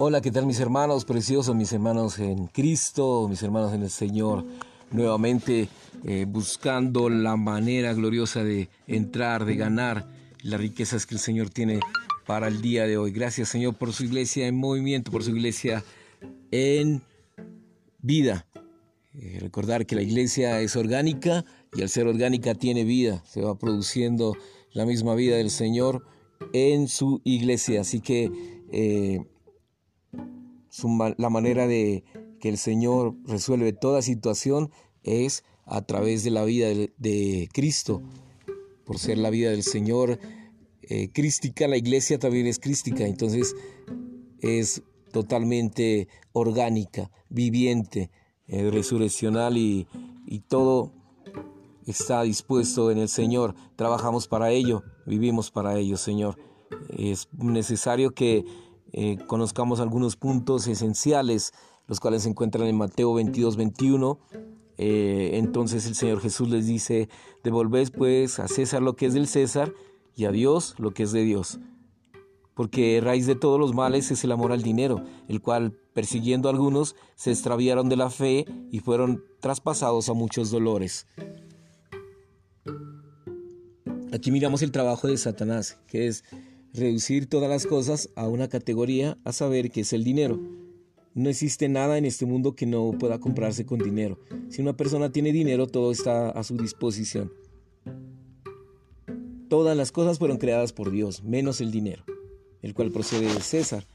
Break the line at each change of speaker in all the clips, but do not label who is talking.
Hola, ¿qué tal mis hermanos preciosos, mis hermanos en Cristo, mis hermanos en el Señor? Nuevamente eh, buscando la manera gloriosa de entrar, de ganar las riquezas que el Señor tiene para el día de hoy. Gracias Señor por su iglesia en movimiento, por su iglesia en vida. Eh, recordar que la iglesia es orgánica y al ser orgánica tiene vida, se va produciendo la misma vida del Señor en su iglesia. Así que eh, la manera de que el Señor resuelve toda situación es a través de la vida de, Cristo. Por ser la vida del Señor eh, crística, la iglesia también es crística, entonces es totalmente orgánica, viviente, eh, resurreccional y, y todo está dispuesto en el Señor. Trabajamos para ello, vivimos para ello, Señor. Es necesario que eh, conozcamos algunos puntos esenciales, los cuales se encuentran en Mateo 22, 21. Eh, entonces el Señor Jesús les dice, devolvéis pues a César lo que es del César y a Dios lo que es de Dios. Porque raíz de todos los males es el amor al dinero, el cual, persiguiendo a algunos, se extraviaron de la fe y fueron traspasados a muchos dolores. Aquí miramos el trabajo de Satanás, que es reducir todas las cosas a una categoría, a saber que es el dinero. No existe nada en este mundo que no pueda comprarse con dinero. Si una persona tiene dinero, todo está a su disposición. Todas las cosas fueron creadas por Dios, menos el dinero, el cual procede de César.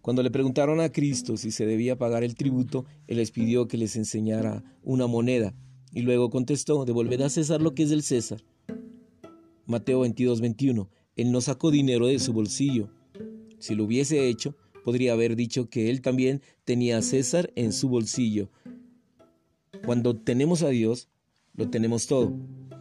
Cuando le preguntaron a Cristo si se debía pagar el tributo, Él les pidió que les enseñara una moneda, y luego contestó, devolved a César lo que es del César. Mateo 22, 21. Él no sacó dinero de su bolsillo. Si lo hubiese hecho, podría haber dicho que él también tenía a César en su bolsillo. Cuando tenemos a Dios, lo tenemos todo.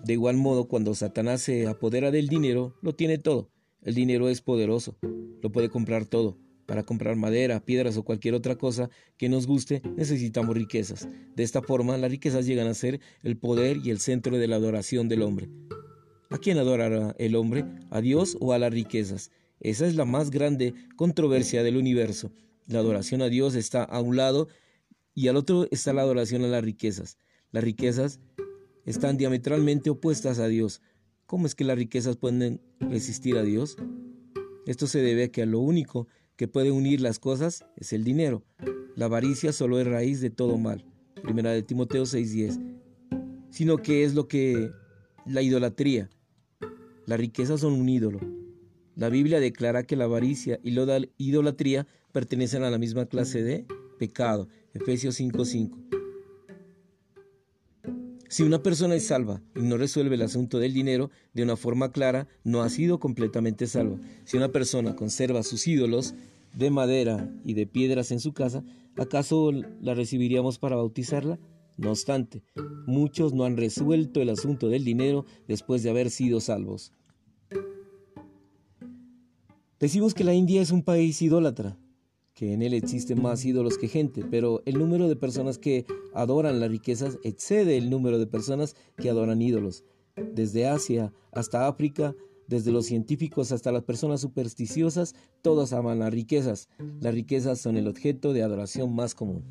De igual modo, cuando Satanás se apodera del dinero, lo tiene todo. El dinero es poderoso, lo puede comprar todo. Para comprar madera, piedras o cualquier otra cosa que nos guste, necesitamos riquezas. De esta forma, las riquezas llegan a ser el poder y el centro de la adoración del hombre. ¿A quién adorará el hombre? ¿A Dios o a las riquezas? Esa es la más grande controversia del universo. La adoración a Dios está a un lado y al otro está la adoración a las riquezas. Las riquezas están diametralmente opuestas a Dios. ¿Cómo es que las riquezas pueden resistir a Dios? Esto se debe a que lo único que puede unir las cosas es el dinero. La avaricia solo es raíz de todo mal. Primera de Timoteo 6:10. Sino que es lo que la idolatría. Las riquezas son un ídolo. La Biblia declara que la avaricia y la idolatría pertenecen a la misma clase de pecado. Efesios 5:5. Si una persona es salva y no resuelve el asunto del dinero de una forma clara, no ha sido completamente salva. Si una persona conserva sus ídolos de madera y de piedras en su casa, ¿acaso la recibiríamos para bautizarla? No obstante, muchos no han resuelto el asunto del dinero después de haber sido salvos. Decimos que la India es un país idólatra, que en él existen más ídolos que gente, pero el número de personas que adoran las riquezas excede el número de personas que adoran ídolos. Desde Asia hasta África, desde los científicos hasta las personas supersticiosas, todos aman las riquezas. Las riquezas son el objeto de adoración más común.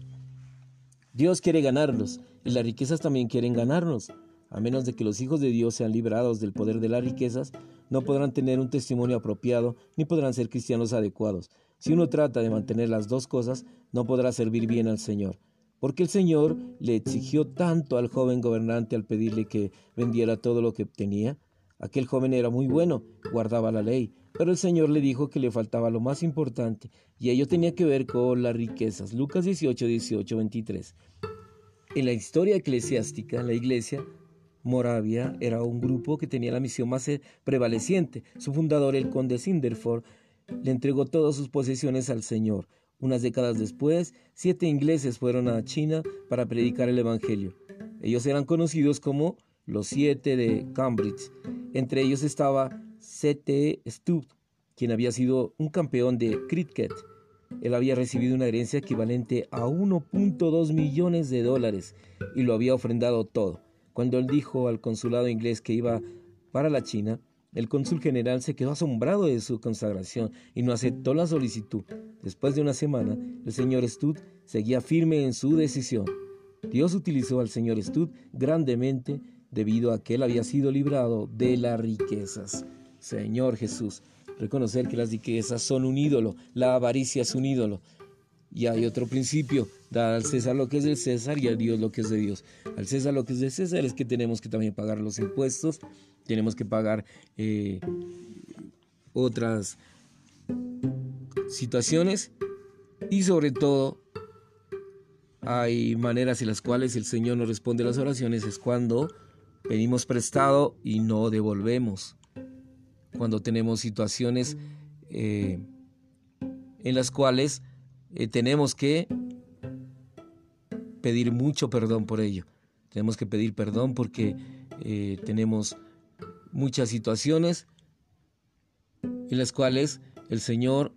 Dios quiere ganarlos y las riquezas también quieren ganarnos. A menos de que los hijos de Dios sean liberados del poder de las riquezas, no podrán tener un testimonio apropiado ni podrán ser cristianos adecuados. Si uno trata de mantener las dos cosas, no podrá servir bien al Señor. Porque el Señor le exigió tanto al joven gobernante al pedirle que vendiera todo lo que tenía. Aquel joven era muy bueno, guardaba la ley, pero el Señor le dijo que le faltaba lo más importante, y ello tenía que ver con las riquezas. Lucas 18, 18, 23. En la historia eclesiástica, la iglesia Moravia era un grupo que tenía la misión más eh, prevaleciente. Su fundador, el conde Sinderford, le entregó todas sus posesiones al Señor. Unas décadas después, siete ingleses fueron a China para predicar el Evangelio. Ellos eran conocidos como los siete de Cambridge. Entre ellos estaba C.T. Stubb, quien había sido un campeón de cricket. Él había recibido una herencia equivalente a 1.2 millones de dólares y lo había ofrendado todo. Cuando él dijo al consulado inglés que iba para la China, El cónsul general se quedó asombrado de su consagración y no aceptó la solicitud. Después de una semana, el señor Stud seguía firme en su decisión. Dios utilizó al señor Stud grandemente debido a que él había sido librado de las riquezas. Señor Jesús, reconocer que las riquezas son un ídolo, la avaricia es un ídolo. Y hay otro principio, dar al César lo que es del César y al Dios lo que es de Dios. Al César lo que es de César es que tenemos que también pagar los impuestos, tenemos que pagar eh, otras situaciones y sobre todo hay maneras en las cuales el Señor nos responde las oraciones, es cuando pedimos prestado y no devolvemos cuando tenemos situaciones eh, en las cuales eh, tenemos que pedir mucho perdón por ello. Tenemos que pedir perdón porque eh, tenemos muchas situaciones en las cuales el Señor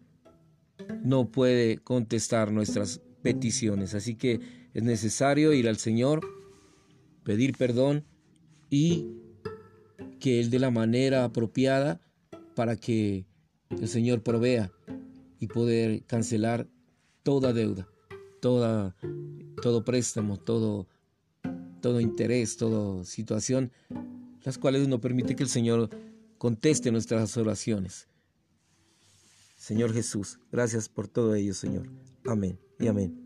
no puede contestar nuestras peticiones. Así que es necesario ir al Señor, pedir perdón y que Él de la manera apropiada para que el Señor provea y poder cancelar toda deuda, toda, todo préstamo, todo, todo interés, toda situación, las cuales no permite que el Señor conteste nuestras oraciones. Señor Jesús, gracias por todo ello, Señor. Amén y amén.